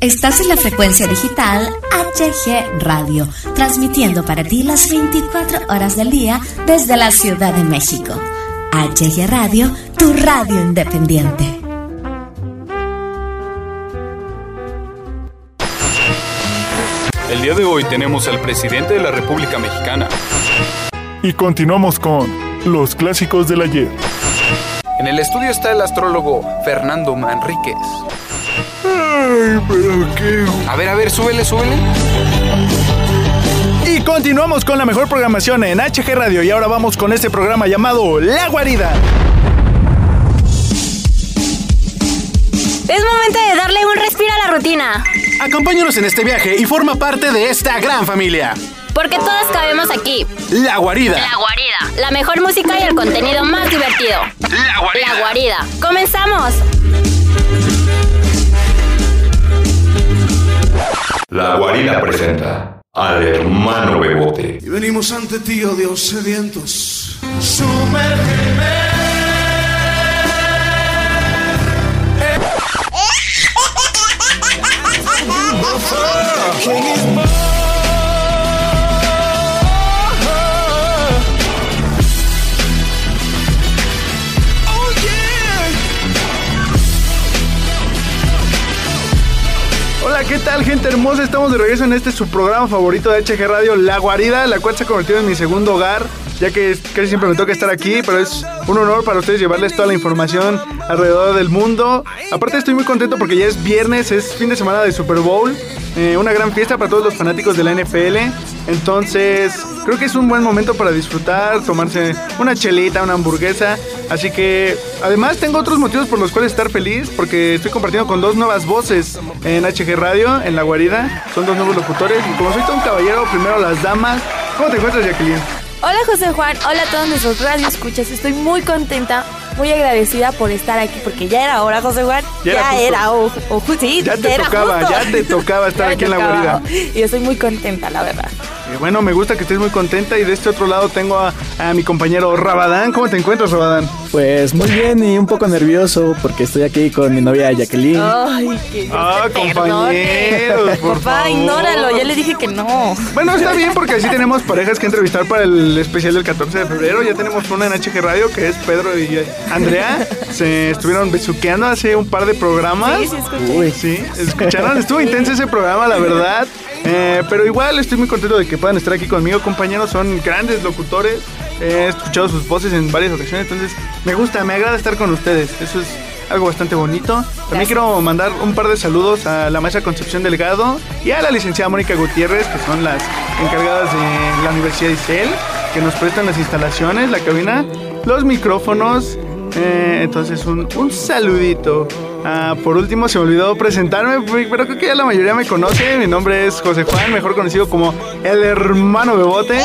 Estás en la frecuencia digital HG Radio, transmitiendo para ti las 24 horas del día desde la Ciudad de México. HG Radio, tu radio independiente. El día de hoy tenemos al presidente de la República Mexicana. Y continuamos con los clásicos del ayer. En el estudio está el astrólogo Fernando Manríquez. Ay, pero qué... A ver, a ver, súbele, súbele. Y continuamos con la mejor programación en HG Radio y ahora vamos con este programa llamado La Guarida. Es momento de darle un respiro a la rutina. Acompáñanos en este viaje y forma parte de esta gran familia. Porque todos cabemos aquí. La Guarida. La Guarida. La mejor música y el contenido más divertido. La Guarida. La Guarida. ¡Comenzamos! La guarida presenta al hermano Bebote. Y venimos ante ti, oh Dios sedientos. Hola, ¿qué tal, gente hermosa? Estamos de regreso en este su programa favorito de HG Radio, La Guarida, la cual se ha convertido en mi segundo hogar, ya que casi siempre me toca estar aquí, pero es un honor para ustedes llevarles toda la información alrededor del mundo. Aparte, estoy muy contento porque ya es viernes, es fin de semana de Super Bowl, eh, una gran fiesta para todos los fanáticos de la NFL. Entonces, creo que es un buen momento para disfrutar, tomarse una chelita, una hamburguesa. Así que, además, tengo otros motivos por los cuales estar feliz, porque estoy compartiendo con dos nuevas voces en HG Radio, en La Guarida. Son dos nuevos locutores. Y como soy todo un caballero, primero las damas. ¿Cómo te encuentras, Jacqueline? Hola José Juan, hola a todos nuestros radioescuchas. Estoy muy contenta, muy agradecida por estar aquí porque ya era hora, José Juan. Ya Ya, era o, o sí, Ya te era tocaba, justo. ya te tocaba estar Ya aquí en La. Guarida. Y estoy muy contenta, la verdad. Eh, bueno, me gusta que estés muy contenta. Y de este otro lado tengo a, a mi compañero Rabadán. ¿Cómo te encuentras, Rabadán? Pues muy bien y un poco nervioso porque estoy aquí con mi novia Jacqueline. Ay, que Dios Ah, te compañeros, por Papá, favor. ignóralo, ya le dije que no. Bueno, está bien porque así tenemos parejas que entrevistar para el especial del 14 de febrero. Ya tenemos una en HG Radio que es Pedro y Andrea. Se estuvieron besuqueando hace un par de programas. Sí, sí, escuché. Uy, sí, escucharon. Estuvo intenso ese programa, la verdad. Eh, pero igual estoy muy contento de que puedan estar aquí conmigo, compañeros. Son grandes locutores. He escuchado sus voces en varias ocasiones. Entonces, me gusta, me agrada estar con ustedes. Eso es algo bastante bonito. También quiero mandar un par de saludos a la maestra Concepción Delgado y a la licenciada Mónica Gutiérrez, que son las encargadas de la Universidad de Isel, que nos prestan las instalaciones, la cabina, los micrófonos. Eh, entonces, un, un saludito. Ah, por último, se me olvidó presentarme, pero creo que ya la mayoría me conoce. Mi nombre es José Juan, mejor conocido como el hermano Bebote.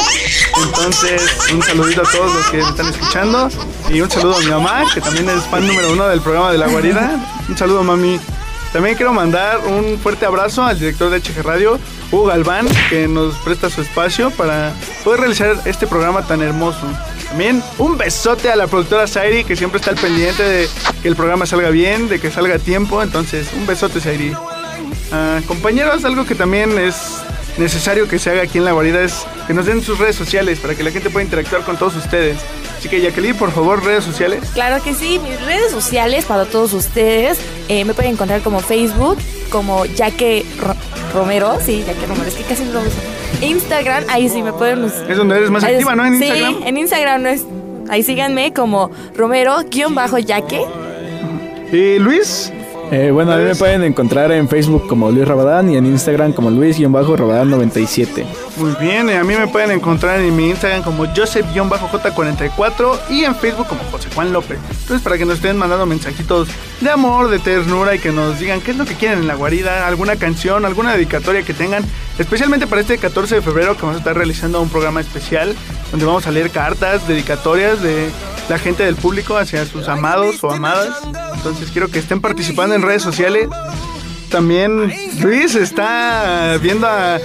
Entonces, un saludito a todos los que me están escuchando. Y un saludo a mi mamá, que también es fan número uno del programa de La Guarida. Un saludo, mami. También quiero mandar un fuerte abrazo al director de HG Radio, Hugo Galván, que nos presta su espacio para poder realizar este programa tan hermoso. También un besote a la productora Sairi, que siempre está al pendiente de que el programa salga bien, de que salga a tiempo. Entonces, un besote, Sairi. Ah, compañeros, algo que también es necesario que se haga aquí en la guarida es que nos den sus redes sociales para que la gente pueda interactuar con todos ustedes. Así que Jacqueline, por favor, redes sociales. Claro que sí, mis redes sociales para todos ustedes eh, me pueden encontrar como Facebook, como Yaque Ro- Romero, sí, Yaque Romero, es que casi no lo uso. Instagram, ahí sí me pueden Es donde eres más activa, ¿no? En sí, Instagram. en Instagram no es. Ahí síganme como Romero-Yaque. Y Luis, Eh, bueno, a mí me pueden encontrar en Facebook como Luis Rabadán y en Instagram como Luis-Rabadán97. muy bien. eh, A mí me pueden encontrar en mi Instagram como Joseph-J44 y en Facebook como José Juan López. Entonces, para que nos estén mandando mensajitos de amor, de ternura y que nos digan qué es lo que quieren en la guarida, alguna canción, alguna dedicatoria que tengan, especialmente para este 14 de febrero que vamos a estar realizando un programa especial donde vamos a leer cartas, dedicatorias de la gente del público hacia sus amados o amadas. Entonces, quiero que estén participando en redes sociales. También Luis está viendo a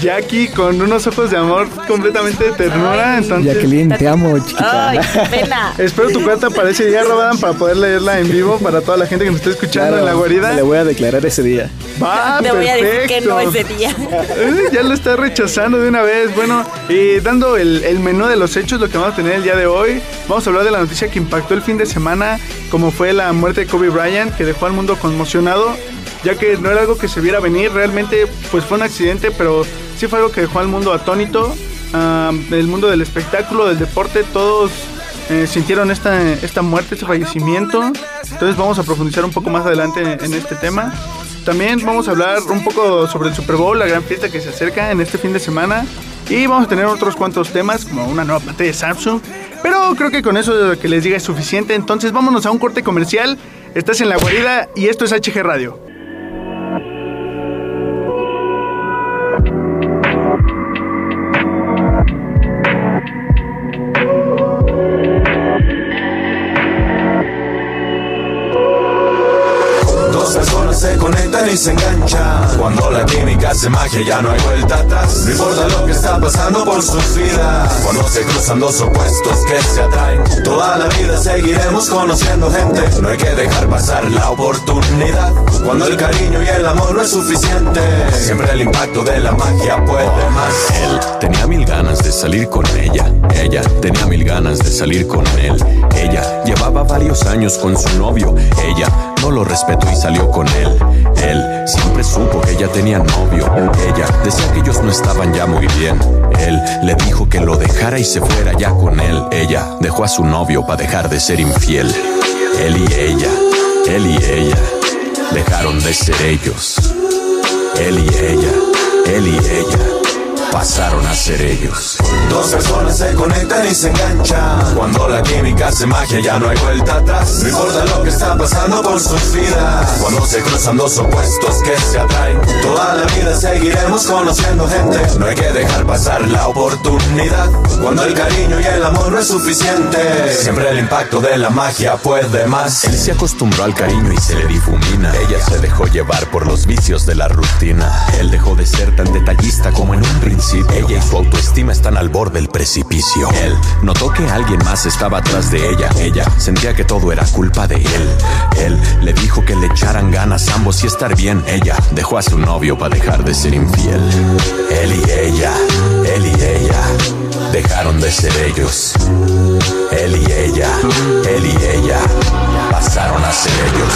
Jackie con unos ojos de amor completamente de ternura. Entonces, Jacqueline, te amo, chiquita. Ay, qué pena. espero tu carta para ese día, Robadan, para poder leerla en vivo para toda la gente que nos está escuchando Claro, en la guarida. Le voy a declarar ese día. Va, Te voy a decir que perfecto. no ese día. Eh, ya lo está rechazando de una vez. Bueno, y dando el, el menú de los hechos, lo que vamos a tener el día de hoy, vamos a hablar de la noticia que impactó el fin de semana, como fue la muerte de Kobe Bryant, que dejó al mundo conmocionado, ya que no era algo que se viera venir, realmente pues fue un accidente, pero sí fue algo que dejó al mundo atónito. Ah, el mundo del espectáculo, del deporte, todos eh, sintieron esta, esta muerte, este fallecimiento. Entonces vamos a profundizar un poco más adelante en, este tema. También vamos a hablar un poco sobre el Super Bowl, la gran fiesta que se acerca en este fin de semana. Y vamos a tener otros cuantos temas, como una nueva pantalla de Samsung. Pero creo que con eso que les diga es suficiente. Entonces vámonos a un corte comercial. Estás en la guarida y esto es HG Radio. Se enganchan. Cuando la química hace magia ya no hay vuelta atrás. No importa lo que está pasando por sus vidas. Cuando se cruzan dos opuestos que se atraen. Toda la vida seguiremos conociendo gente. No hay que dejar pasar la oportunidad. Cuando el cariño y el amor no es suficiente. Siempre el impacto de la magia puede más. Él tenía mil ganas de salir con ella. Ella tenía mil ganas de salir con él. Ella llevaba varios años con su novio. Ella no lo respetó y salió con él. Él siempre supo que ella tenía novio. Ella decía que ellos no estaban ya muy bien. Él le dijo que lo dejara y se fuera ya con él. Ella dejó a su novio para dejar de ser infiel. Él y ella, él y ella, dejaron de ser ellos. Él y ella, él y ella, pasaron a ser ellos. Dos personas se conectan y se enganchan. Cuando la química hace magia ya no hay vuelta atrás. No importa lo que está pasando por sus vidas. Cuando se cruzan dos opuestos que se atraen. Toda la vida seguiremos conociendo gente. No hay que dejar pasar la oportunidad. Cuando el cariño y el amor no es suficiente. Siempre el impacto de la magia puede más. Él se acostumbró al cariño y se le difumina. Ella se dejó llevar por los vicios de la rutina. Él dejó de ser tan detallista como en un principio. Ella y su autoestima están al borde del precipicio. Él notó que alguien más estaba atrás de ella. Ella sentía que todo era culpa de él. Él le dijo que le echaran ganas ambos y estar bien. Ella dejó a su novio para dejar de ser infiel. Él y ella, él y ella dejaron de ser ellos. Él y ella, él y ella pasaron a ser ellos.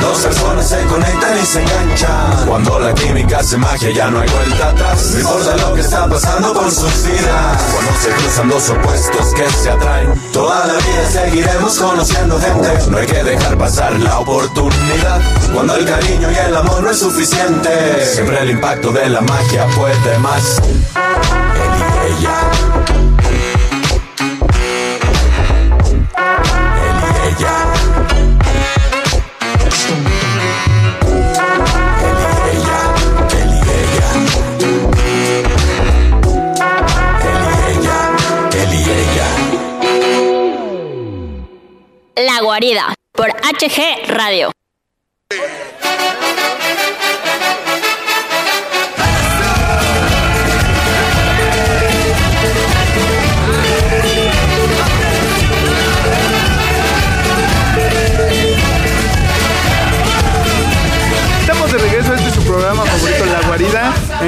Dos personas se conectan y se enganchan. Cuando la química hace magia ya no hay vuelta atrás. No importa lo que está pasando por sus vidas. Cuando se cruzan dos opuestos que se atraen. Toda la vida seguiremos conociendo gente. No hay que dejar pasar la oportunidad. Cuando el cariño y el amor no es suficiente. Siempre el impacto de la magia puede más. Él y ella. Por HG Radio.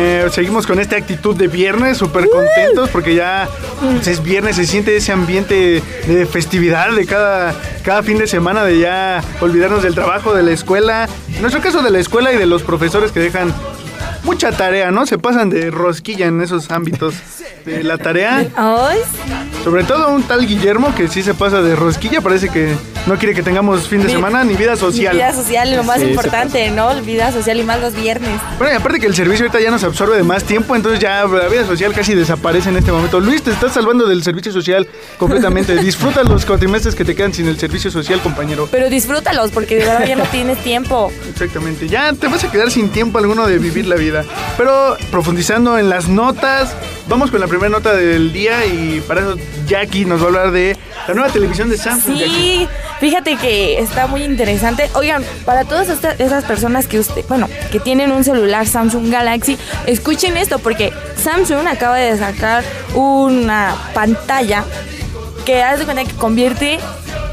Eh, seguimos con esta actitud de viernes, súper contentos porque ya pues, es viernes, se siente ese ambiente de festividad de cada, cada fin de semana, de ya olvidarnos del trabajo, de la escuela. En nuestro caso de la escuela y de los profesores que dejan mucha tarea, ¿no? Se pasan de rosquilla en esos ámbitos de la tarea. Sobre todo un tal Guillermo que sí se pasa de rosquilla, parece que no quiere que tengamos fin de semana ni vida social. vida social, lo más Sí, importante, ¿no? Vida social y más los viernes. Bueno, y aparte que el servicio ahorita ya nos absorbe de más tiempo, entonces ya la vida social casi desaparece en este momento. Luis, te estás salvando del servicio social completamente. Disfruta los cuatrimestres que te quedan sin el servicio social, compañero. Pero disfrútalos porque de verdad ya no tienes tiempo. Exactamente, ya te vas a quedar sin tiempo alguno de vivir la vida. Pero profundizando en las notas, vamos con la primera nota del día y para eso Jackie nos va a hablar de la nueva televisión de Samsung. Sí, Fíjate que está muy interesante. Oigan, para todas esta- esas personas que usted, bueno, que tienen un celular Samsung Galaxy, escuchen esto porque Samsung acaba de sacar una pantalla que haz de cuenta que convierte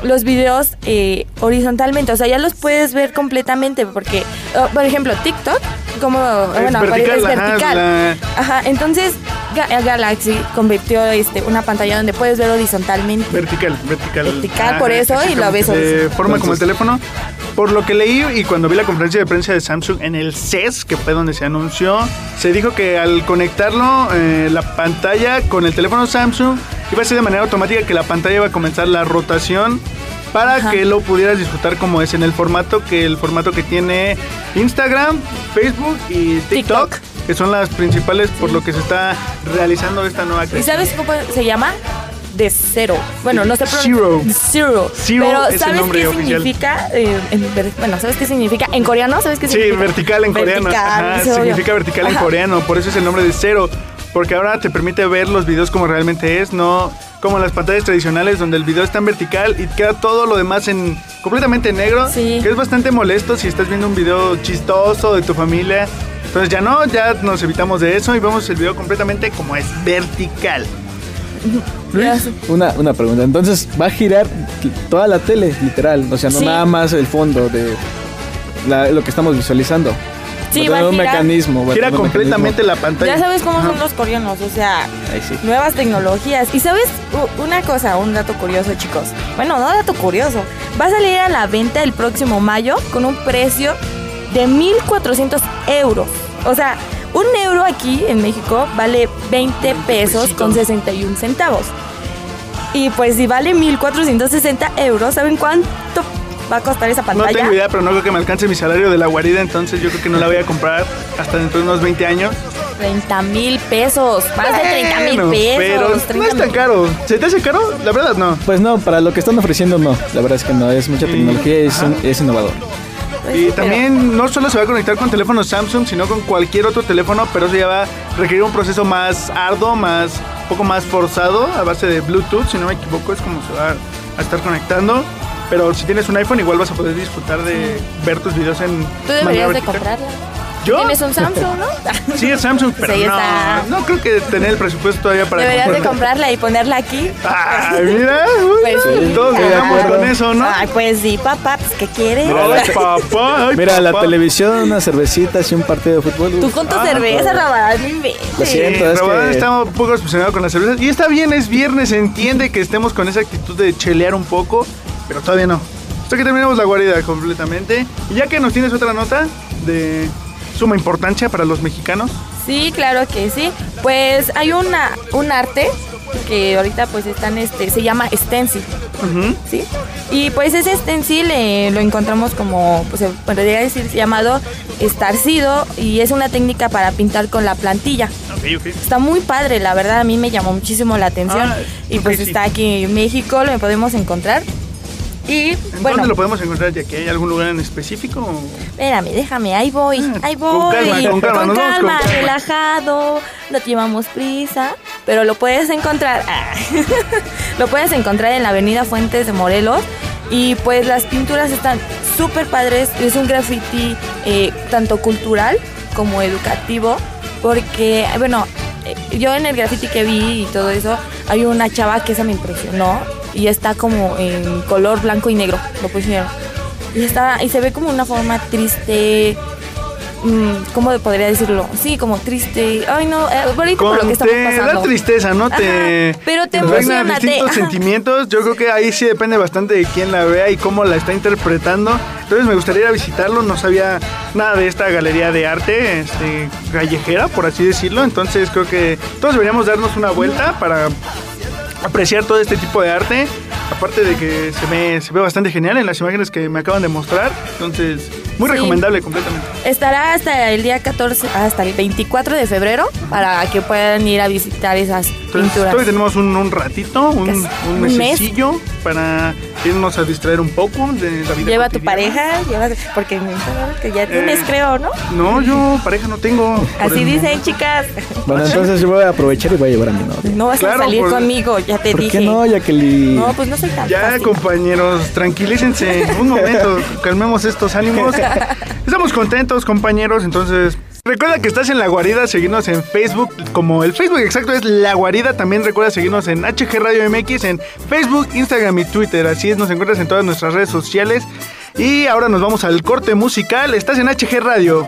los videos eh, horizontalmente, o sea, ya los puedes ver completamente porque, oh, por ejemplo, TikTok, como bueno, vertical, es vertical. la- Ajá, entonces Galaxy convirtió este, una pantalla donde puedes ver horizontalmente. Vertical, vertical. Vertical, por eso, y lo ves De horizontal. forma como el teléfono. Por lo que leí y cuando vi la conferencia de prensa de Samsung en el CES, que fue donde se anunció, se dijo que al conectarlo, eh, la pantalla con el teléfono Samsung, iba a ser de manera automática que la pantalla iba a comenzar la rotación para Ajá. que lo pudieras disfrutar como es en el formato que el formato que tiene Instagram, Facebook y TikTok, TikTok. Que son las principales por lo que se está realizando esta nueva ¿Y creación. sabes cómo se llama? De cero. Bueno, no sé Zero. Zero. Zero Pero es el ¿sabes nombre qué oficial. significa? Eh, en bueno, ¿sabes qué significa? En coreano, ¿sabes qué Sí, significa? vertical en coreano. Vertical, Ajá, es obvio. significa vertical en Ajá. coreano, por eso es el nombre de cero. Porque ahora te permite ver los videos como realmente es, no como en las pantallas tradicionales donde el video está en vertical y queda todo lo demás en completamente negro, Sí. que es bastante molesto si estás viendo un video chistoso de tu familia. Entonces ya no, ya nos evitamos de eso y vemos el video completamente como es vertical. Sé. Una, una pregunta. Entonces, va a girar toda la tele, literal. O sea, no Sí. nada más el fondo de la- lo que estamos visualizando. Sí, va a un girar. mecanismo. va Gira completamente la pantalla. Ya sabes cómo Ajá. son los coreanos, o sea, mecanismo. Ahí sí. nuevas tecnologías. Y sabes una cosa, un dato curioso, chicos. Bueno, no dato curioso. Va a salir a la venta el próximo mayo con un precio de 1.400 euros. O sea, un euro aquí en México vale 20 pesos con 61 centavos. Y pues si vale 1.460 euros, ¿saben cuánto va a costar esa No pantalla? tengo idea, pero no creo que me alcance mi salario de la guarida, entonces yo creo que no la voy a comprar hasta dentro de unos 20 años. 30 mil pesos. Más de 30 mil Bueno, pesos. Pero no 30 es tan caro. ¿Se te hace caro? La verdad no. Pues no, para lo que están ofreciendo, no. La verdad es que no. Es mucha tecnología y es, es innovador. Pues Y también no solo se va a conectar con teléfonos Samsung, sino con cualquier otro teléfono, pero eso ya va a requerir un proceso más arduo, más, un poco más forzado, a base de Bluetooth, si no me equivoco, es como se va a estar conectando. Pero si tienes un iPhone, igual vas a poder disfrutar de ver tus videos en Tú deberías de comprarla. ¿Yo? Tienes un Samsung, ¿no? Sí, es Samsung, pero Sí, no, creo que tener el presupuesto todavía para Deberías de comprarla. y ponerla aquí. Ay, mira, Pues sí. todos acuerdo. con eso, ¿no? Ay, pues sí, papá, pues ¿qué quieres? Ay, papá, ay, Mira, la televisión, unas cervecitas y un partido de fútbol. Tú con tu Ah, cerveza. Rabadán, no inventes. Lo Sí, siento, es Rabadán que- está un poco obsesionado con las cervezas. Y está bien, es viernes, se entiende que estemos con esa actitud de chelear un poco, pero todavía no. Hasta que terminemos la guarida completamente. Y ya que nos tienes otra nota de suma importancia para los mexicanos. Sí, claro que sí. Pues hay una un arte que ahorita pues están este se llama stencil. ¿sí? Y pues ese stencil eh, lo encontramos como pues se podría decir llamado estarcido y es una técnica para pintar con la plantilla. Está muy padre, la verdad a mí me llamó muchísimo la atención Ah, y pues sí. está aquí en México, lo podemos encontrar. Y ¿En bueno, dónde lo podemos encontrar? ¿Ya que hay algún lugar en específico? Espérame, déjame, ahí voy, Ah, ahí con voy. calma, con calma, con relajado, no llevamos prisa, pero lo puedes encontrar. ah, lo puedes encontrar en la avenida Fuentes de Morelos. Y pues las pinturas están súper padres. Es un graffiti eh, tanto cultural como educativo. Porque, bueno, eh, yo en el graffiti que vi y todo eso, hay una chava que esa me impresionó. Y está como en color blanco y negro, lo pusieron. Y, está, y se ve como una forma triste. mm, ¿Cómo podría decirlo? Sí, como triste. Ay, no, eh, ahorita por lo que estamos te pasando. da tristeza, ¿no? Te, Ajá, pero te emociona, te- distintos ajá. sentimientos. Yo creo que ahí sí depende bastante de quién la vea y cómo la está interpretando. Entonces me gustaría ir a visitarlo. No sabía nada de esta galería de arte este, callejera, por así decirlo. Entonces creo que todos deberíamos darnos una vuelta para apreciar todo este tipo de arte. Aparte de que se ve, se ve bastante genial en las imágenes que me acaban de mostrar. Entonces, muy Sí. recomendable completamente. Estará hasta el día 14, hasta el 24 de febrero para que puedan ir a visitar esas Entonces, pinturas. todavía tenemos un, un ratito, un, un un mes. para irnos a distraer un poco de la vida. Lleva a tu pareja, lleva, porque que ya tienes, Eh, creo, ¿no? No, yo pareja no tengo. por Así dicen, chicas. Bueno, entonces yo voy a aprovechar y voy a llevar a mi novia. No vas Claro, a salir por- conmigo, ya te ¿Por dije. qué no, Jacqueline? No, pues no soy tan Ya, fácil. compañeros, tranquilícense. Un momento, calmemos estos ánimos. Estamos contentos, compañeros. Entonces, recuerda que estás en La Guarida. Seguirnos en Facebook. Como el Facebook exacto es La Guarida. También recuerda seguirnos en HG Radio MX, en Facebook, Instagram y Twitter. Así es, nos encuentras en todas nuestras redes sociales. Y ahora nos vamos al corte musical. Estás en HG Radio.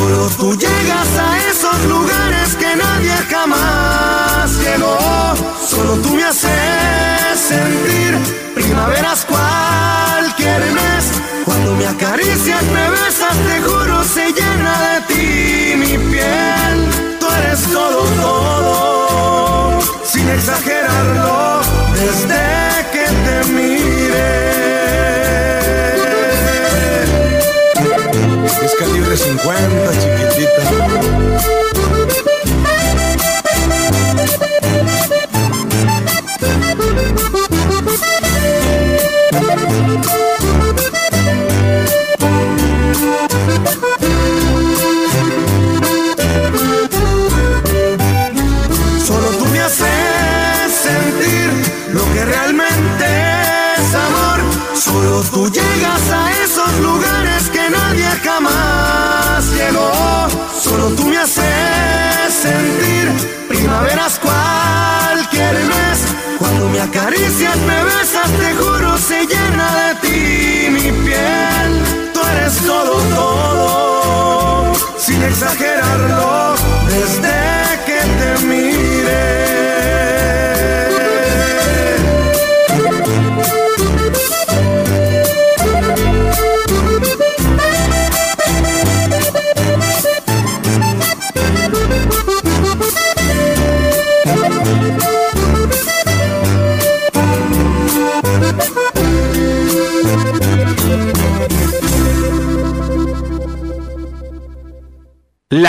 Solo tú llegas a esos lugares que nadie jamás llegó. Solo tú me haces sentir primaveras cualquier mes. Cuando me acaricias, me besas, te juro, 50, chiquitita. Acaricias, me besas, te juro, se llena de ti mi piel. Tú eres todo, todo, sin exagerarlo, desde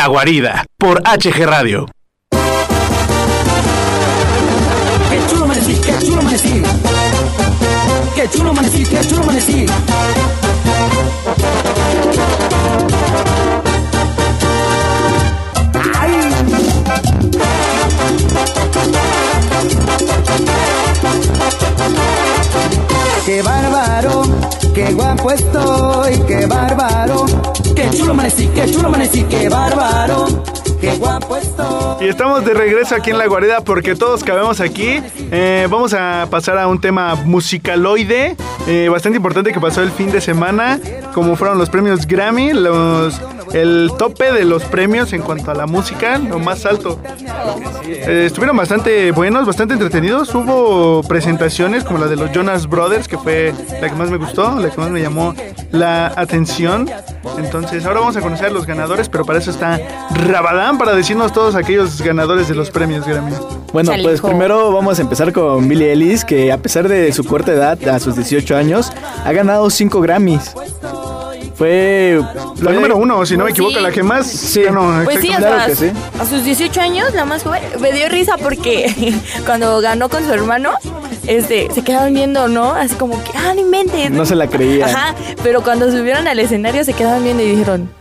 La Guarida, por HG Radio. Qué chulo amanecí, qué chulo amanecí. Qué chulo amanecí, qué chulo amanecí. Qué bárbaro, qué guapo estoy, qué bárbaro. Qué chulo amanecí, qué chulo amanecí, qué bárbaro. Qué guapo estoy. Y estamos de regreso aquí en La Guarida porque todos cabemos aquí. Eh, vamos a pasar a un tema musicaloide, eh, bastante importante que pasó el fin de semana, como fueron los premios Grammy, los, el tope de los premios en cuanto a la música, lo más alto. Eh, estuvieron bastante buenos, bastante entretenidos. Hubo presentaciones como la de los Jonas Brothers, que fue la que más me gustó, la que más me llamó la atención. Entonces, ahora vamos a conocer a los ganadores, pero para eso está Rabadán para decirnos todos aquellos ganadores de los premios Grammy. Bueno, pues primero vamos a empezar con Billie Ellis, que a pesar de su corta edad, a sus 18 años, ha ganado 5 Grammys. Fue La número uno, si no me Sí. equivoco, la que más Sí. ganó. Pues sí, Claro que sí. a sus 18 años, la más joven, me dio risa porque cuando ganó con su hermano, este, se quedaron viendo, ¿no? Así como que, ah, no inventes. No se la creían. Ajá, pero cuando subieron al escenario se quedaron viendo y dijeron,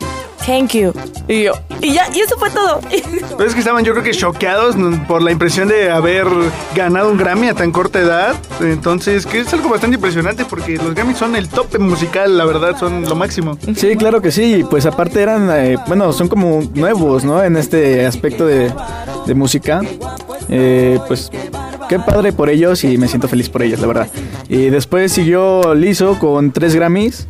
thank you. Y yo, y ya, y eso fue todo. Pero es que estaban yo creo que choqueados por la impresión de haber ganado un Grammy a tan corta edad. Entonces, que es algo bastante impresionante porque los Grammys son el tope musical, la verdad, son lo máximo. Sí, claro que sí. Pues aparte eran, eh, bueno, son como nuevos, ¿no? En este aspecto de, de música. Eh, pues qué padre por ellos y me siento feliz por ellos, la verdad. Y después siguió Lizo con tres Grammys,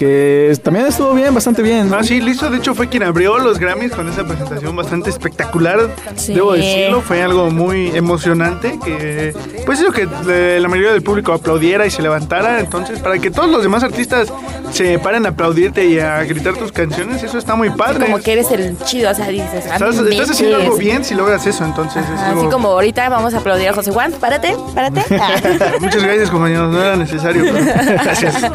que también estuvo bien, bastante bien. Ah, sí, Lizo de hecho fue quien abrió los Grammys con esa presentación bastante espectacular. Sí. Debo decirlo, fue algo muy emocionante que pues hizo que eh, la mayoría del público aplaudiera y se levantara. Entonces, para que todos los demás artistas se paren a aplaudirte y a gritar tus canciones, eso está muy padre. Como que eres el chido, o sea, dices, Estás, estás haciendo algo bien si logras eso, entonces es Así como ahorita vamos a aplaudir a José Juan, párate, párate. Muchas gracias, compañeros, no era necesario. pero Gracias.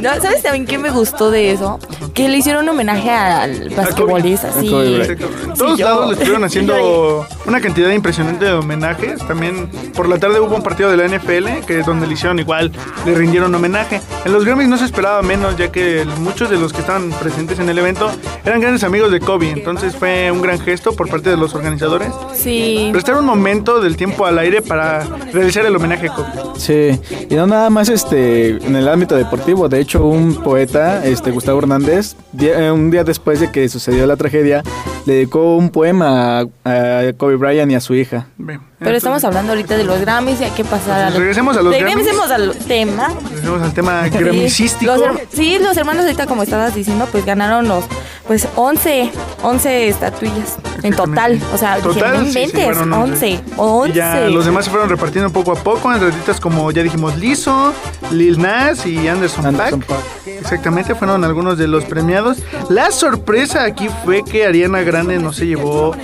No, ¿Sabes también qué me gustó de eso? Que le hicieron un homenaje al basquetbolista, sí. Exacto. En todos Sí, lados le estuvieron haciendo una cantidad impresionante de homenajes. También por la tarde hubo un partido de la NFL que donde le hicieron igual, le rindieron homenaje. En los Grammys no se esperaba menos, ya que muchos de los que estaban presentes en el evento eran grandes amigos de Kobe. Entonces fue un gran gesto por parte de los organizadores. Sí. Prestar un momento del tiempo al aire para realizar el homenaje a Kobe. Sí, y no nada más este en el ámbito deportivo, de hecho un poeta, este Gustavo Hernández, eh, un día después de que sucedió la tragedia, le dedicó un poema a Kobe Bryant y a su hija. Pero estamos hablando ahorita de los Grammys y hay que pasar a los... regresemos a los Regresemos al tema. Regresemos al tema Sí, gramicístico. los sí, los hermanos ahorita, como estabas diciendo, pues ganaron los, pues 11, 11 estatuillas en total. O sea, dije, Total, no sí, sí, inventes, fueron 11, 11. 11. Y ya los demás se fueron repartiendo poco a poco en artistas como ya dijimos Lizzo, Lil Nas y Anderson, Anderson Paak. Exactamente, fueron algunos de los premiados. La sorpresa aquí fue que Ariana Grande no se llevó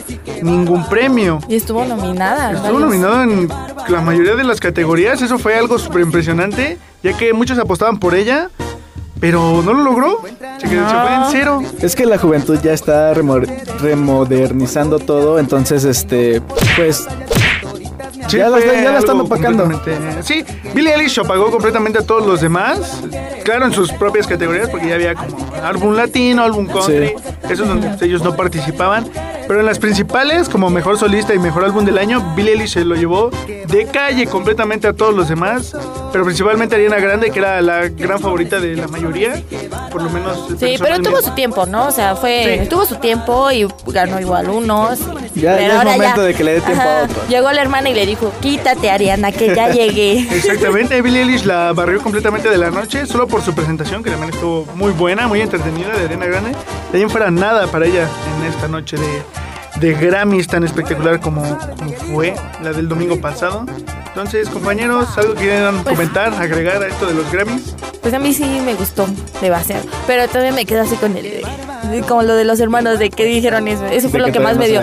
ningún premio. Y estuvo nominada. Estuvo varios. nominado en la mayoría de las categorías, eso fue algo súper impresionante, ya que muchos apostaban por ella, pero no lo logró. Se, quedó- se fue en cero. Es que la juventud ya está remo- remodernizando todo, entonces este pues Sí, ya, la, ya la están opacando. completamente- Sí, Billie Eilish apagó completamente a todos los demás. Claro, en sus propias categorías, porque ya había como álbum latino, álbum country. Sí. Esos donde ellos no participaban. Pero en las principales, como mejor solista y mejor álbum del año, Billie Eilish se lo llevó de calle completamente a todos los demás. Pero principalmente Ariana Grande, que era la gran favorita de la mayoría. Por lo menos. Sí, pero tuvo su tiempo, ¿no? O sea, fue, Sí. tuvo su tiempo y ganó igual unos. Ya- Pero ya es ahora momento de que le dé tiempo a otro. Llegó la hermana y le dijo, quítate Ariana, que ya llegué. Exactamente, Billie Eilish la barrió completamente de la noche solo por su presentación, que también estuvo muy buena, muy entretenida de Arena Grande. De ahí en fuera nada para ella en esta noche de, de Grammys tan espectacular como, como fue la del domingo pasado. Entonces, compañeros, ¿algo que quieran comentar, agregar a esto de los Grammys? Pues a mí sí me gustó demasiado. Pero todavía me quedo así con el. de- Como lo de los hermanos de que dijeron eso. Eso fue De lo que que más me dio.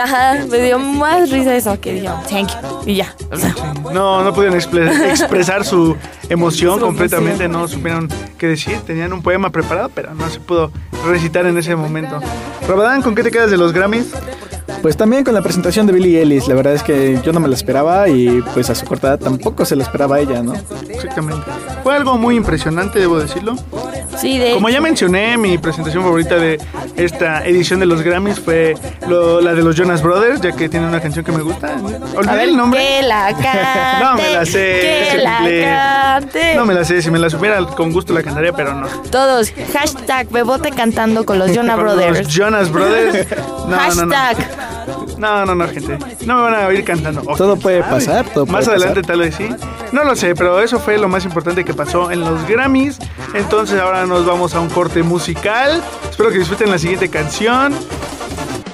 Ajá, me dio más risa eso que dijeron, thank you. Y ya. O sea, No, no pudieron expre- expresar su emoción Su completamente, emoción. no supieron qué decir. Tenían un poema preparado, pero no se pudo recitar en ese momento. Rabadán, ¿con qué te quedas de los Grammys? Pues también con la presentación de Billie Ellis, la verdad es que yo no me la esperaba y pues a su corta edad tampoco se la esperaba ella, ¿no? Exactamente. Fue algo muy impresionante, debo decirlo. Sí, de. Como ya mencioné, mi presentación favorita de esta edición de los Grammys fue lo- la de los Jonas Brothers, ya que tiene una canción que me gusta. a Olvidé ver, el nombre. que la cante. No me la sé, Que la simple- cante. No me la sé, si me la supiera con gusto la cantaría, pero no. Todos, hashtag Bebote cantando con los Jonah Con Brothers. Los Jonas Brothers. No, no, no. No, no, no, gente. No me van a oír cantando. Todo puede sabe. pasar, todo Más puede adelante pasar. tal vez sí. No lo sé, pero eso fue lo más importante que pasó en los Grammys. Entonces ahora nos vamos a un corte musical. Espero que disfruten la siguiente canción.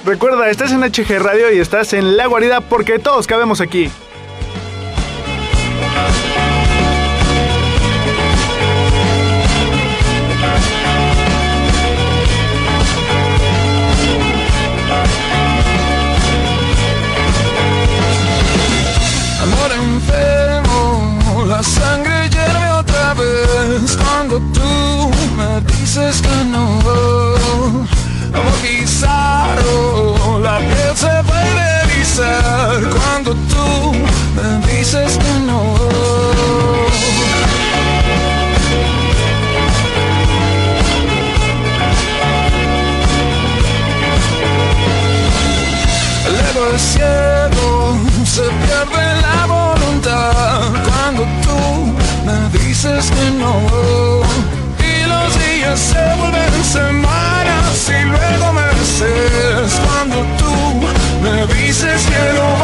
Recuerda, estás en HG Radio y estás en La Guarida porque todos cabemos aquí. sister, no Bautizaron la piel se va a erizar Cuando tú me dices que no. Luego el cielo se pierde la voluntad Cuando tú me dices que no. Se vuelven semanas y luego meses. Cuando tú me dices que no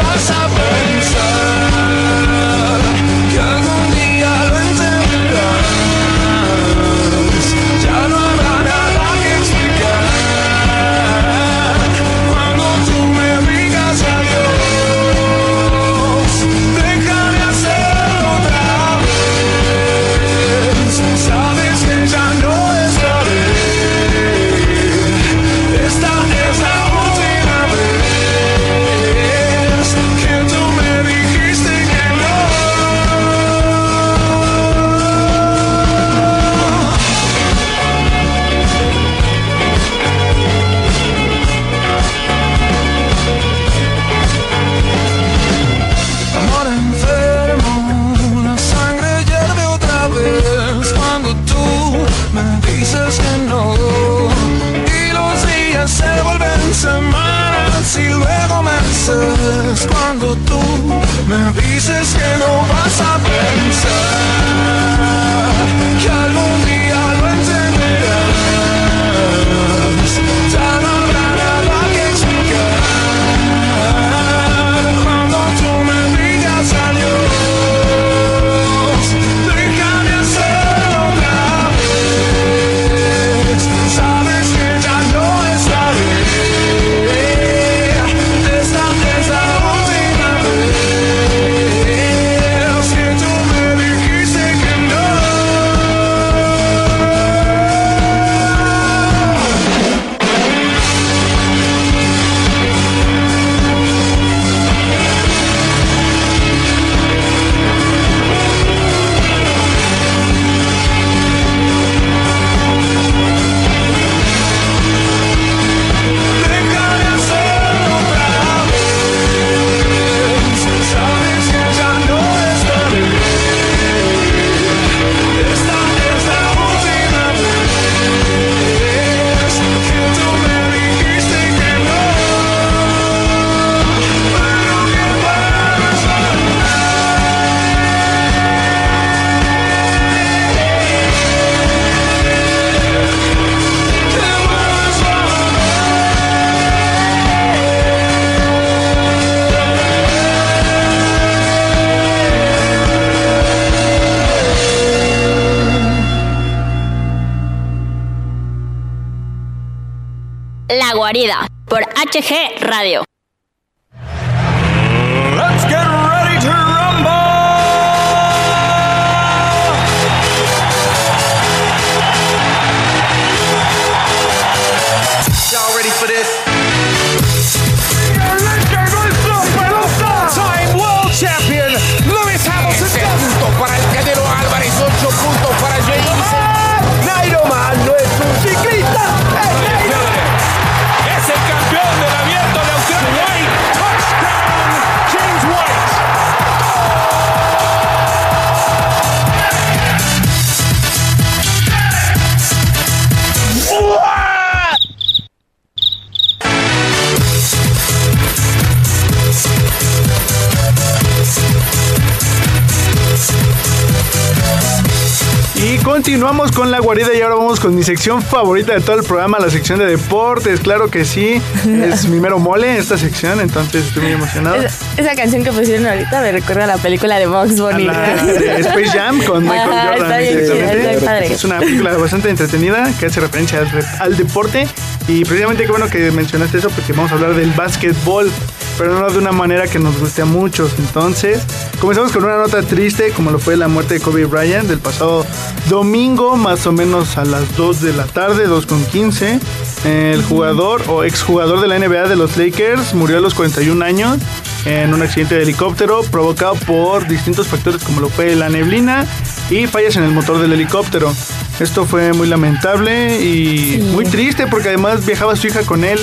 continuamos con la guarida y ahora vamos con mi sección favorita de todo el programa, la sección de deportes. Claro que sí, es mi mero mole esta sección, entonces estoy muy emocionado. Esa, esa canción que pusieron ahorita me recuerda a la película de Box Bunny. Space Jam con Michael Ajá, Jordan. bien exactamente. Es una película bastante entretenida que hace referencia al, al deporte. Y precisamente qué bueno que mencionaste eso porque vamos a hablar del básquetbol, pero no de una manera que nos guste a muchos. Entonces, comenzamos con una nota triste, como lo fue la muerte de Kobe Bryant del pasado domingo, más o menos a las 2 de la tarde, 2 con 15. El jugador o exjugador de la NBA de los Lakers murió a los 41 años en un accidente de helicóptero provocado por distintos factores como lo fue la neblina y fallas en el motor del helicóptero. Esto fue muy lamentable y muy triste porque además viajaba su hija con él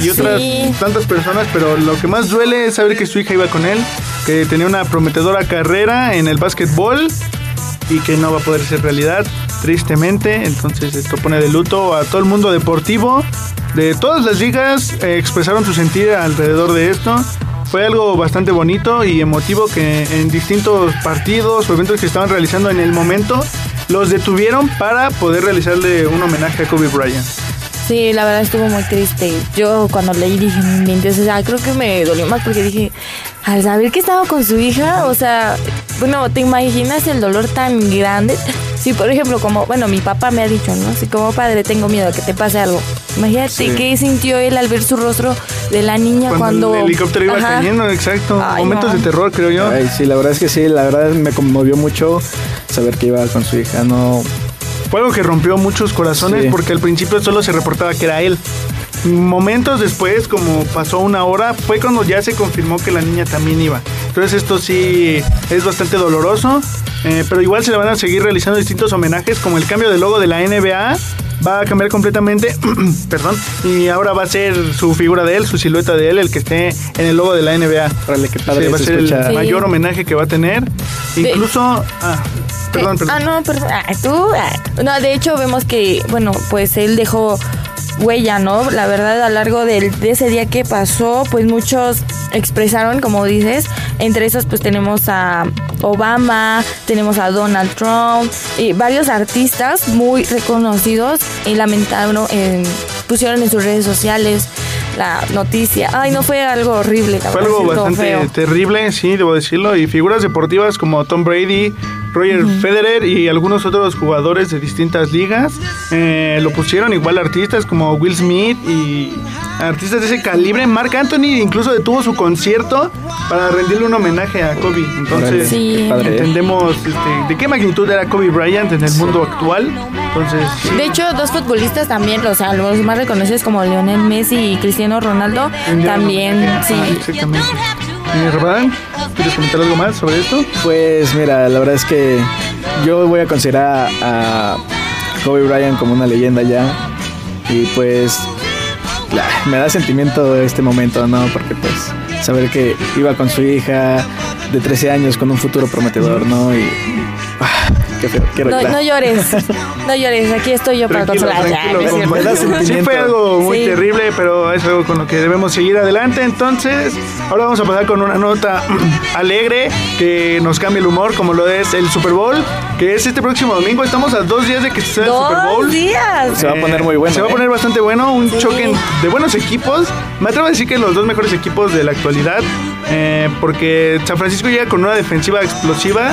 y otras Sí. tantas personas, pero lo que más duele es saber que su hija iba con él, que tenía una prometedora carrera en el básquetbol y que no va a poder ser realidad. tristemente. Entonces esto pone de luto a todo el mundo deportivo. De todas las ligas eh, expresaron su sentir alrededor de esto. Fue algo bastante bonito y emotivo que en distintos partidos o eventos que estaban realizando en el momento los detuvieron para poder realizarle un homenaje a Kobe Bryant. Sí, la verdad estuvo muy triste. Yo cuando leí dije, "No inventes", o sea, creo que me dolió más porque dije, al saber que estaba con su hija, o sea, bueno, ¿te imaginas el dolor tan grande? Si, por ejemplo, como, bueno, mi papá me ha dicho, ¿no? Si como padre tengo miedo que te pase algo. Imagínate Sí. qué sintió él al ver su rostro de la niña cuando... el helicóptero iba Ajá. cayendo, exacto. Ay, Momentos no. de terror, creo yo. Ay, sí, la verdad es que sí, la verdad me conmovió mucho saber que iba con su hija, no... Fue algo que rompió muchos corazones Sí. porque al principio solo se reportaba que era él. Momentos después, como pasó una hora, fue cuando ya se confirmó que la niña también iba. Entonces esto sí es bastante doloroso, eh, pero igual se le van a seguir realizando distintos homenajes, como el cambio del logo de la NBA. Va a cambiar completamente, perdón, y ahora va a ser su figura de él, su silueta de él, el que esté en el logo de la NBA. Órale, qué padre Sí, va a se ser el mayor homenaje que va a tener. Incluso, ah, perdón, perdón. Ah, no, perdón. Ah, tú. ah. No, de hecho vemos que, bueno, pues él dejó huella, ¿no? La verdad, a lo largo del, de ese día que pasó, pues muchos expresaron, como dices, entre esos pues tenemos a Obama, tenemos a Donald Trump y varios artistas muy reconocidos y lamentaron, eh, pusieron en sus redes sociales la noticia. Ay, no fue algo horrible, Fue algo bastante feo. terrible, sí, debo decirlo. Y figuras deportivas como Tom Brady, Roger Federer y algunos otros jugadores de distintas ligas eh, lo pusieron. Igual artistas como Will Smith y artistas de ese calibre. Mark Anthony incluso detuvo su concierto para rendirle un homenaje a Kobe. Entonces Sí. ¿eh? entendemos este, de qué magnitud era Kobe Bryant en el mundo actual. Entonces, sí. De hecho, dos futbolistas también, o sea, los más reconocidos como Lionel Messi y Cristiano Ronaldo, también, sí. Exactamente. Ramadán, ¿quieres comentar algo más sobre esto? Pues mira, la verdad es que yo voy a considerar a, Kobe Bryant como una leyenda ya. Y pues me da sentimiento este momento, ¿no? Porque pues saber que iba con su hija de 13 años con un futuro prometedor, ¿no? Y ah, qué feo, qué No, no llores, no llores, aquí estoy yo para Tranquilo, consolar. compañero. Me da Sí fue algo muy Sí. terrible, pero es algo con lo que debemos seguir adelante. Entonces, ahora vamos a pasar con una nota alegre que nos cambia el humor, como lo es el Super Bowl, que es este próximo domingo. Estamos a dos días de que sea el Super Bowl. Dos días. Se va a poner muy bueno. Se va a ¿eh? poner bastante bueno, un choque de buenos equipos. Me atrevo a decir que los dos mejores equipos de la actualidad, eh, porque San Francisco llega con una defensiva explosiva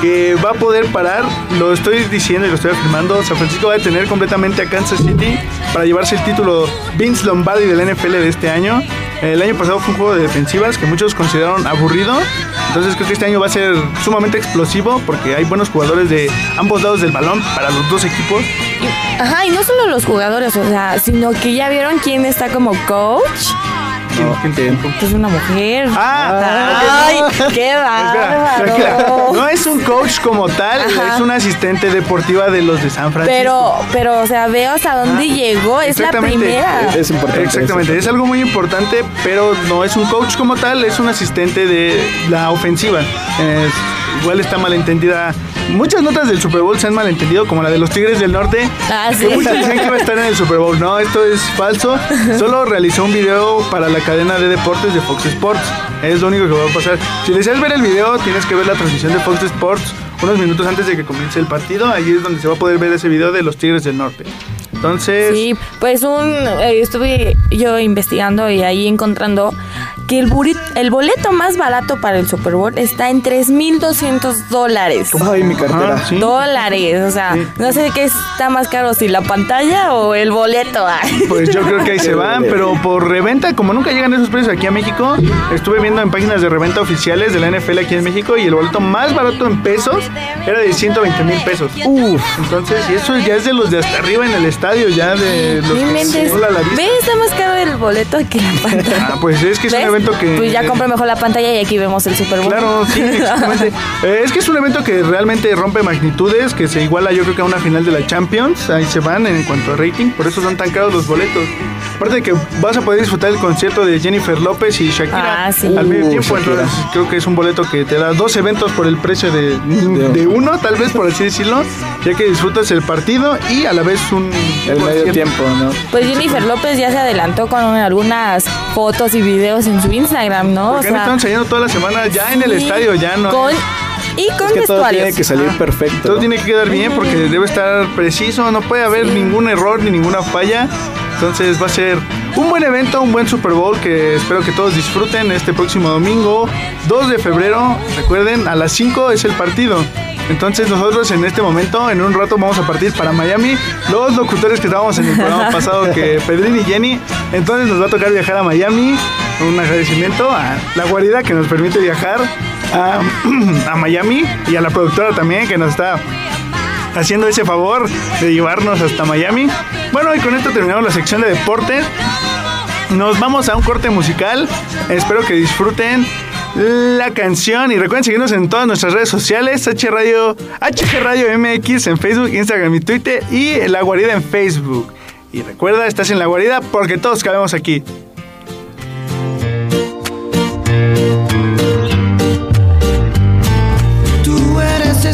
que va a poder parar, lo estoy diciendo y lo estoy afirmando, San Francisco va a detener completamente a Kansas City para llevarse el título Vince Lombardi del NFL de este año. El año pasado fue un juego de defensivas que muchos consideraron aburrido, entonces creo que este año va a ser sumamente explosivo porque hay buenos jugadores de ambos lados del balón para los dos equipos. Ajá, y no solo los jugadores, o sea, sino que ya vieron quién está como coach. ¿Quién- quién te- Que es una mujer. Ah, Ay, qué bárbaro. No es un coach como tal, Ajá. es una asistente deportiva de los de San Francisco. Pero, pero, o sea, veo hasta dónde llegó. Es la primera. Es importante. Exactamente, es algo muy importante, pero no es un coach como tal, es un asistente de la ofensiva. Es- igual está malentendida. Muchas notas del Super Bowl se han malentendido, como la de los Tigres del Norte. Ah, que sí. muchos decían que iba a estar en el Super Bowl. No, esto es falso. Solo realizó un video para la cadena de deportes de Fox Sports. Es lo único que va a pasar. Si deseas ver el video, tienes que ver la transmisión de Fox Sports unos minutos antes de que comience el partido. Ahí es donde se va a poder ver ese video de los Tigres del Norte. Entonces, Sí, pues un eh, estuve yo investigando y ahí encontrando que el, buri- el boleto más barato para el Super Bowl está en 3.200 dólares. Ay, mi cartera. Ajá, sí. Dólares, o sea, Sí. no sé qué está más caro, si la pantalla o el boleto. Ay. Pues yo creo que ahí se van, pero por reventa, como nunca llegan esos precios aquí a México, estuve viendo en páginas de reventa oficiales de la NFL aquí en México y el boleto más barato en pesos era de 120 mil pesos. Uf. Entonces, y eso ya es de los de hasta arriba en el estadio, ya de los que la vista. Ve, está más caro el boleto que la pantalla. Ah, pues es que es ¿Ves? Evento evento que... Pues ya compré mejor la pantalla y aquí vemos el Super Bowl. Claro, sí, exactamente. Eh, es que es un evento que realmente rompe magnitudes, que se iguala yo creo que a una final de la Champions. Ahí se van en cuanto a rating, por eso son tan caros los boletos. Aparte de que vas a poder disfrutar el concierto de Jennifer López y Shakira Ah, sí. al mismo Uh, tiempo. Entonces creo que es un boleto que te da dos eventos por el precio de, de uno, tal vez por así decirlo, ya que disfrutas el partido y a la vez un... El medio tiempo, ¿no? Pues Jennifer López ya se adelantó con algunas fotos y videos en su Instagram, ¿no? Porque han estado ensayando toda la semana ya en el sí, estadio, ya no. Con, y con Es que todo tiene que salir perfecto. Todo tiene que quedar bien porque debe estar preciso, no puede haber ningún error ni ninguna falla. Entonces va a ser un buen evento, un buen Super Bowl que espero que todos disfruten este próximo domingo, 2 de febrero. Recuerden, a las 5 es el partido. Entonces nosotros en este momento, en un rato, vamos a partir para Miami. Los locutores que estábamos en el programa pasado, que Pedrín y Jenny. Entonces nos va a tocar viajar a Miami. Un agradecimiento a la guarida que nos permite viajar a, Miami y a la productora también que nos está haciendo ese favor de llevarnos hasta Miami. Bueno, y con esto terminamos la sección de deportes. Nos vamos a un corte musical. Espero que disfruten la canción y recuerden seguirnos en todas nuestras redes sociales, H Radio, HG Radio MX en Facebook, Instagram y Twitter y La Guarida en Facebook. Y recuerda, estás en La Guarida porque todos cabemos aquí.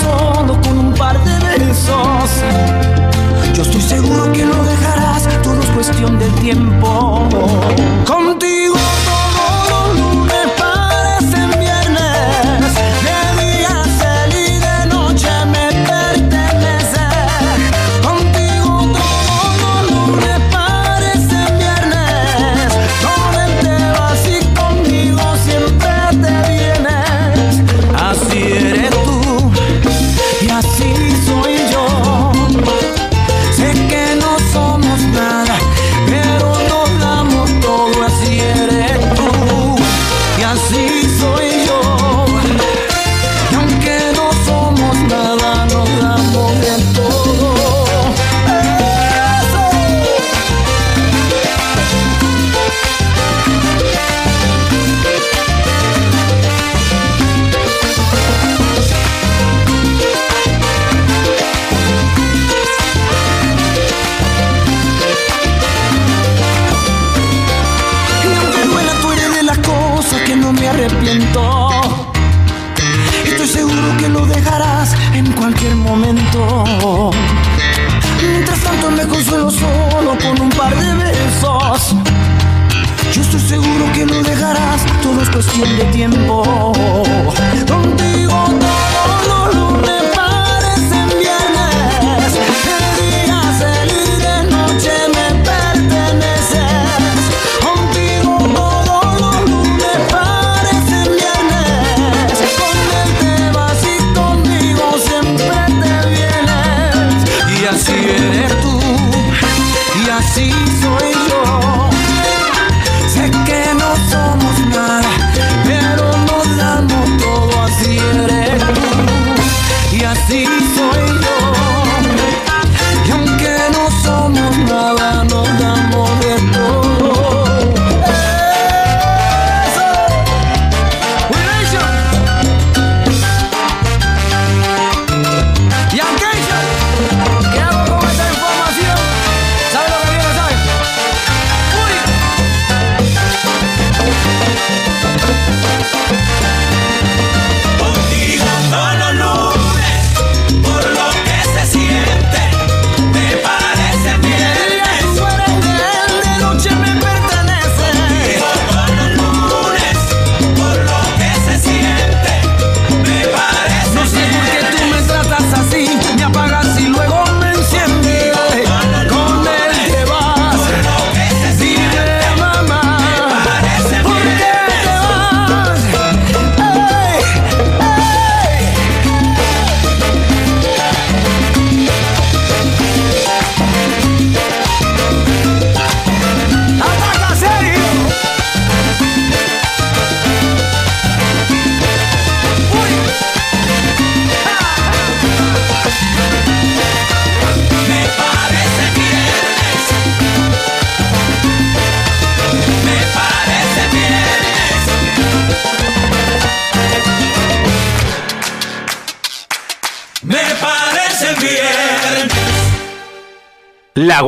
solo con un par de besos. Yo estoy seguro que lo dejarás, todo es cuestión de tiempo. Contigo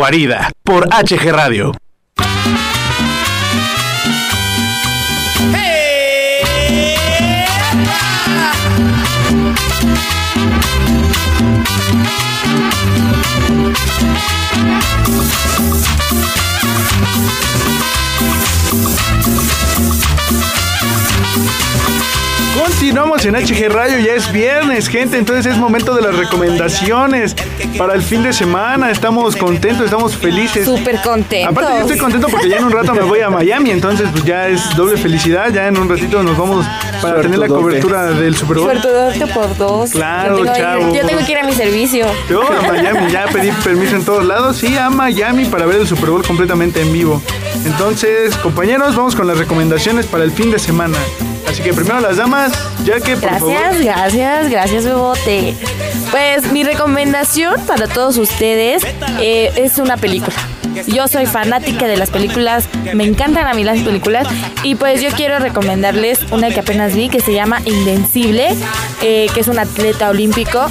Guarida por HG Radio. Continuamos en HG Radio, ya es viernes, gente, entonces es momento de las recomendaciones para el fin de semana. Estamos contentos, estamos felices. Súper contentos. Aparte, yo estoy contento porque ya en un rato me voy a Miami, entonces pues ya es doble felicidad. Ya en un ratito nos vamos para tener la cobertura del Super Bowl. Suertudote por dos. Claro, yo tengo, chavo. yo tengo que ir a mi servicio. Yo a Miami, ya pedí permiso en todos lados. Sí, a Miami para ver el Super Bowl completamente en vivo. Entonces, compañeros, vamos con las recomendaciones para el fin de semana. Así que primero las damas, ya que por. Gracias, gracias, gracias, Bebote. Pues mi recomendación para todos ustedes eh, es una película. Yo soy fanática de las películas, me encantan a mí las películas y pues yo quiero recomendarles una que apenas vi que se llama Invencible, eh, que es un atleta olímpico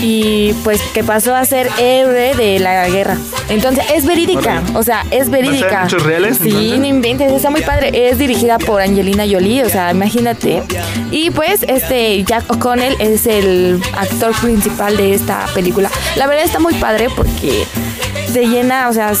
y pues que pasó a ser héroe de la guerra. Entonces es verídica, o sea, es verídica. reales, Sí, entonces? no inventes, está muy padre. Es dirigida por Angelina Jolie, o sea, imagínate. Y pues este Jack O'Connell es el actor principal de esta película. La verdad está muy padre porque te llena, o sea,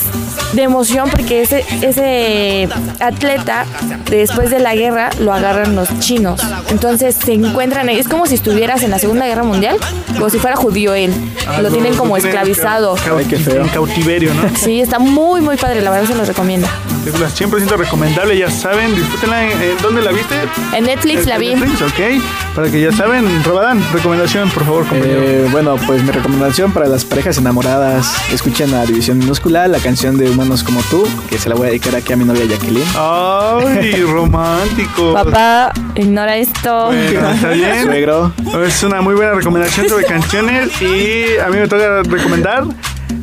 de emoción porque ese, ese atleta después de la guerra lo agarran los chinos. Entonces se encuentran, es como si estuvieras en la Segunda Guerra Mundial, como si fuera judío él. Ah, Lo tienen como esclavizado. En cautiverio, ¿no? Sí, está muy, muy padre, la verdad se los recomiendo. Película 100% recomendable, ya saben, disfrútenla. ¿En, dónde la viste? En Netflix la En vi. Netflix, ok. Para que ya saben, Robadán, recomendación, por favor, compañero. Eh, bueno, pues mi recomendación para las parejas enamoradas, escuchen a División Minúscula, la canción de Humanos como tú, que se la voy a dedicar aquí a mi novia Jacqueline. Ay, romántico. Papá, ignora esto. Bueno, está bien. Suegro. Es una muy buena recomendación sobre canciones y a mí me toca recomendar.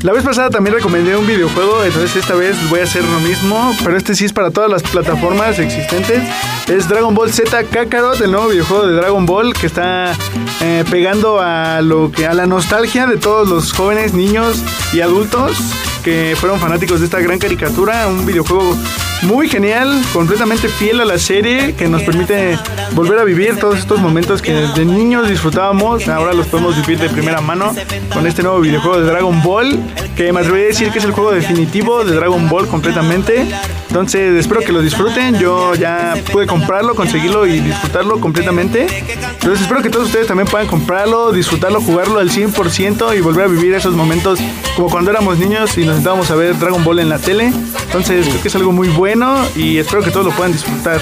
La vez pasada también recomendé un videojuego, entonces esta vez voy a hacer lo mismo, pero este sí es para todas las plataformas existentes. Es Dragon Ball Z Kakarot, el nuevo videojuego de Dragon Ball que está eh, pegando a lo que a la nostalgia de todos los jóvenes, niños y adultos que fueron fanáticos de esta gran caricatura, un videojuego muy genial, completamente fiel a la serie, que nos permite volver a vivir todos estos momentos que de niños disfrutábamos, ahora los podemos vivir de primera mano con este nuevo videojuego de Dragon Ball, que me atrevería a decir que es el juego definitivo de Dragon Ball completamente. Entonces espero que lo disfruten, yo ya pude comprarlo, conseguirlo y disfrutarlo completamente. Entonces espero que todos ustedes también puedan comprarlo, disfrutarlo, jugarlo al 100% y volver a vivir esos momentos como cuando éramos niños y nos sentábamos a ver Dragon Ball en la tele. Entonces creo que es algo muy bueno y espero que todos lo puedan disfrutar.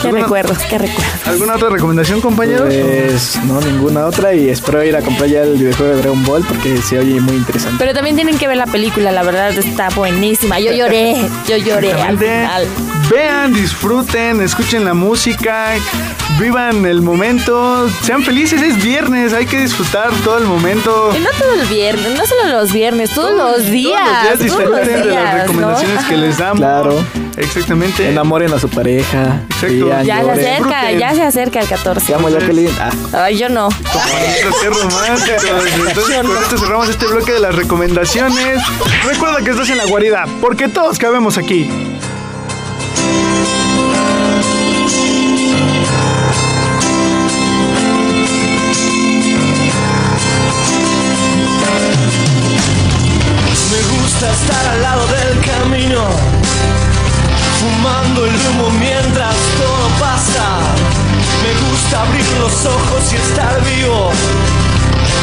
Qué ¿Alguna- recuerdos, qué recuerdos. ¿Alguna otra recomendación, compañeros? Pues no, ninguna otra y espero ir a comprar ya el videojuego de Dragon Ball porque se oye muy interesante. Pero también tienen que ver la película, la verdad está buenísima. Yo lloré, yo lloré al final. Vean, disfruten, escuchen la música, vivan el momento, sean felices, es viernes, hay que disfrutar todo el momento. Y no todo el viernes, no solo los viernes, todos los días. Todos los días todos los disfruten de las días, ¿no? recomendaciones que les damos. Claro. Exactamente. Enamoren a su pareja. Exacto. Ya se acerca, Disfruten. ya se acerca el 14. Te amo, Jacqueline. Ah. Ay, yo no. Entonces, con esto cerramos este bloque de las recomendaciones. Recuerda que estás en la guarida, porque todos cabemos aquí. Gusta estar al lado del camino, fumando el humo mientras todo pasa. Me gusta abrir los ojos y estar vivo,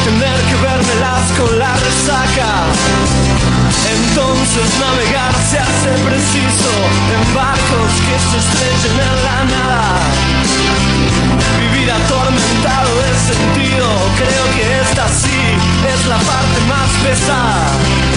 tener que vermelas con la resaca. Entonces navegar se hace preciso en barcos que se estrellen en la nada. Vivir atormentado de sentido, creo que esta sí es la parte más pesada.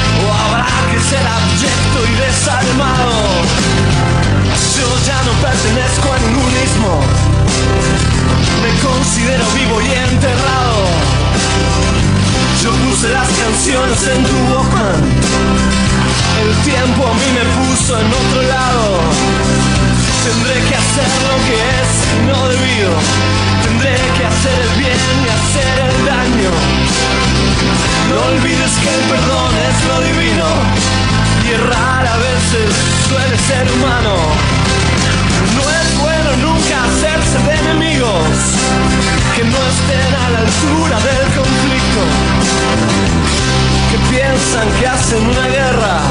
o habrá que ser abyecto y desalmado. Yo ya no pertenezco a ningún ismo, me considero vivo y enterrado. Yo puse las canciones en tu Walkman, el tiempo a mí me puso en otro lado. Tendré que hacer lo que es no debido, tendré que hacer el bien y hacer el daño. No olvides que el perdón es lo divino. Y errar a veces suele ser humano. No es bueno nunca hacerse de enemigos que no estén a la altura del conflicto. Que piensan que hacen una guerra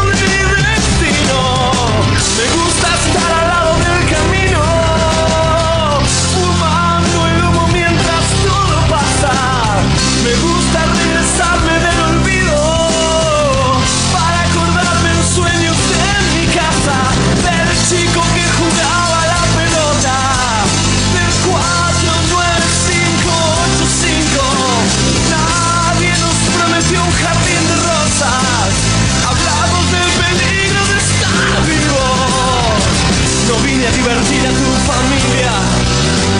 Divertir a tu familia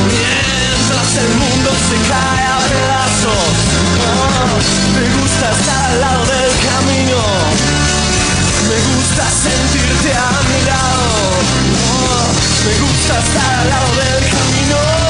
mientras el mundo se cae a pedazos. Oh, me gusta estar al lado del camino. Me gusta sentirte a mi lado. Oh, me gusta estar al lado del camino.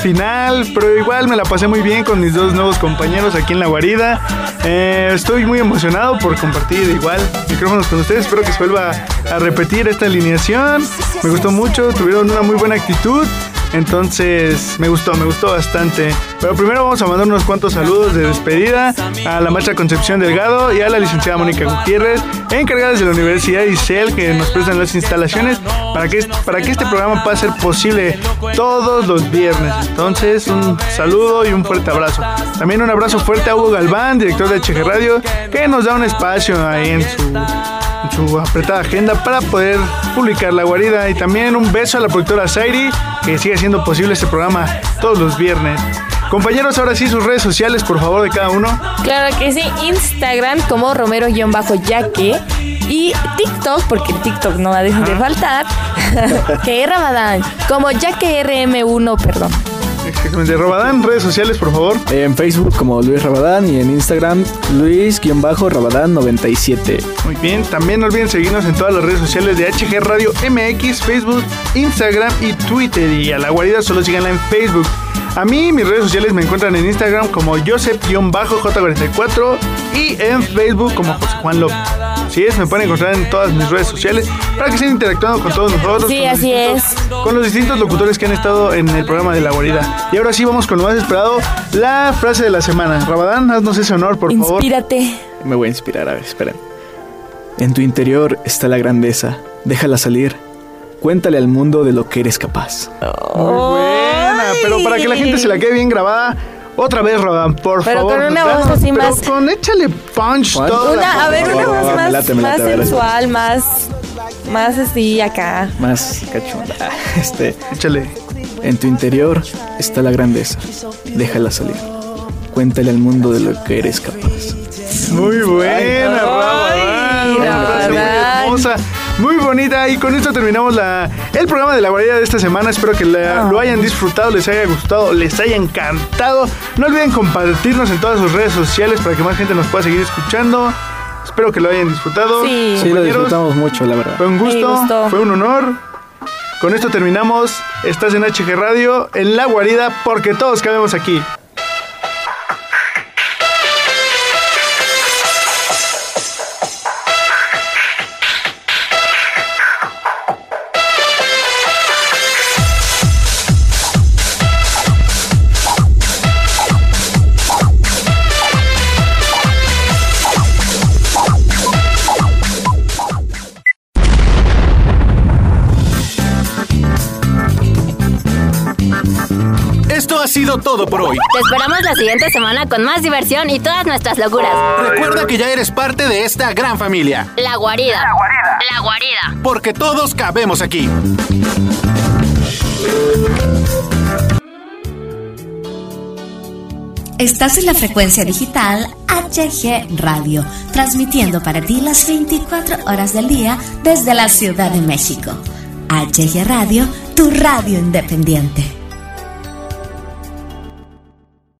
Final, pero igual me la pasé muy bien con mis dos nuevos compañeros aquí en la guarida. Eh, estoy muy emocionado por compartir igual micrófonos con ustedes, espero que se vuelva a repetir esta alineación. Me gustó mucho, tuvieron una muy buena actitud. Entonces, me gustó, me gustó bastante. Pero primero vamos a mandar unos cuantos saludos de despedida a la maestra Concepción Delgado y a la licenciada Mónica Gutiérrez, encargadas de la Universidad ICEL que nos prestan las instalaciones para que, para que este programa pueda ser posible todos los viernes. Entonces, un saludo y un fuerte abrazo. También un abrazo fuerte a Hugo Galván, director de HG Radio, que nos da un espacio ahí en su en su apretada agenda para poder publicar la guarida y también un beso a la productora Zairi que sigue haciendo posible este programa todos los viernes. Compañeros, ahora sí sus redes sociales, por favor, de cada uno. Claro que sí, Instagram como Romero-Yaque y TikTok, porque el TikTok no va a dejar de faltar, que es Ramadán, como Yaque RM1, perdón. Exactamente. Rabadán, redes sociales, por favor. En Facebook como Luis Rabadán y en Instagram Luis-Rabadán97. Muy bien, también no olviden seguirnos en todas las redes sociales de HG Radio MX, Facebook, Instagram y Twitter. Y a la guarida solo síganla en Facebook. A mí, mis redes sociales me encuentran en Instagram como Joseph-J44 y en Facebook como José Juan López. Así es, me pueden encontrar en todas mis redes sociales para que estén interactuando con todos nosotros. Sí, así distintos- Con los distintos locutores que han estado en el programa de La Guarida. Y ahora sí vamos con lo más esperado, la frase de la semana. Rabadán, haznos ese honor, por favor. Inspírate. Me voy a inspirar, a ver, esperen. En tu interior está la grandeza. Déjala salir. Cuéntale al mundo de lo que eres capaz. Muy buena, pero para que la gente se la quede bien grabada, otra vez, Rabadán, por Pero favor. con una Claro, voz así pero más- Con échale punch, Una, a ver, una voz más, me late, me más late, a ver. sensual, más, más así acá. Más cachonda. Este, Échale. en tu interior está la grandeza. Déjala salir. Cuéntale al mundo de lo que eres capaz. Muy buena, muy Rabadán. hermosa, muy bonita. Y con esto terminamos la, el programa de la guarida de esta semana. Espero que la- lo hayan disfrutado, les haya gustado, les haya encantado. No olviden compartirnos en todas sus redes sociales para que más gente nos pueda seguir escuchando. Espero que lo hayan disfrutado. Sí. Sí, lo disfrutamos mucho, la verdad. Fue un gusto, fue un honor. Con esto terminamos. Estás en HG Radio, en La Guarida, porque todos cabemos aquí. Sido todo por hoy. Te esperamos la siguiente semana con más diversión y todas nuestras locuras. Recuerda que ya eres parte de esta gran familia, La guarida. La guarida. porque todos cabemos aquí. Estás en la frecuencia digital HG Radio, transmitiendo para ti las 24 horas del día desde la Ciudad de México. HG Radio, tu radio independiente.